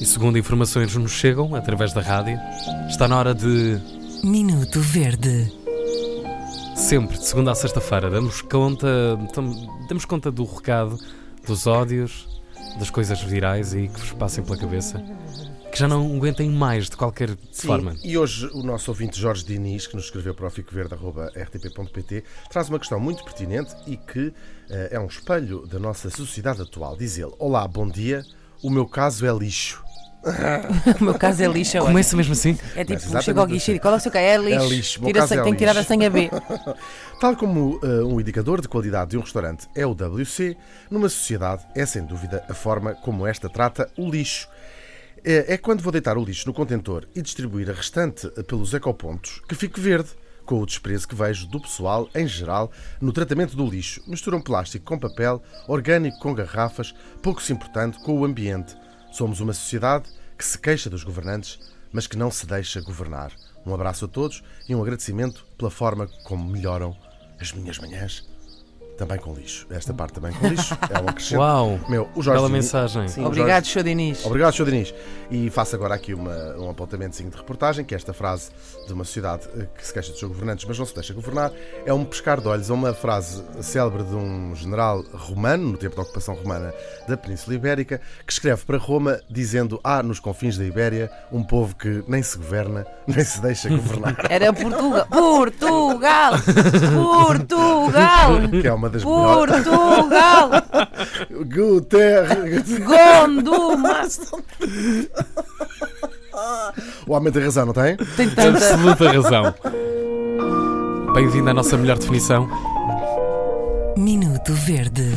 E segundo informações nos chegam através da rádio, está na hora de. Minuto Verde. Sempre, de segunda a sexta-feira, damos conta, damos conta do recado, dos ódios, das coisas virais aí que vos passem pela cabeça, que já não aguentem mais de qualquer Sim, forma. e hoje o nosso ouvinte Jorge Diniz, que nos escreveu para o ficoverde.rtp.pt, traz uma questão muito pertinente e que eh, é um espelho da nossa sociedade atual. Diz ele: Olá, bom dia, o meu caso é lixo. O meu caso é lixo. olha. Começa mesmo assim? É tipo, chega ao guichê e diz, qual é o seu caso? É lixo. É lixo, Tira é tem que tirar a lixo. senha B. Tal como eh, um indicador de qualidade de um restaurante é o WC, numa sociedade é sem dúvida a forma como esta trata o lixo. É, é quando vou deitar o lixo no contentor e distribuir a restante pelos ecopontos que fico verde. Com o desprezo que vejo do pessoal, em geral, no tratamento do lixo. Misturam plástico com papel, orgânico com garrafas, pouco se importando com o ambiente. Somos uma sociedade que se queixa dos governantes, mas que não se deixa governar. Um abraço a todos e um agradecimento pela forma como melhoram as minhas manhãs. Também com lixo. Esta parte também com lixo. É um acrescento. Uau! Meu, o Jorge Bela Diniz- mensagem. Sim, o Obrigado, Jorge- Sr. Diniz. Obrigado, Sr. Diniz. E faço agora aqui uma, um apontamentozinho de reportagem, que esta frase de uma sociedade eh, que se queixa dos seus governantes, mas não se deixa governar, é um pescar de olhos a uma frase célebre de um general romano, no tempo da ocupação romana da Península Ibérica, que escreve para Roma dizendo há nos confins da Ibéria um povo que nem se governa, nem se deixa governar. Era Portugal. Portugal! Portugal! que é uma das melhores... Portugal! Guterres... Gonduma! O homem tem razão, não tem? Tem tanta. Absoluta razão. Bem-vindo à nossa melhor definição. Minuto Verde.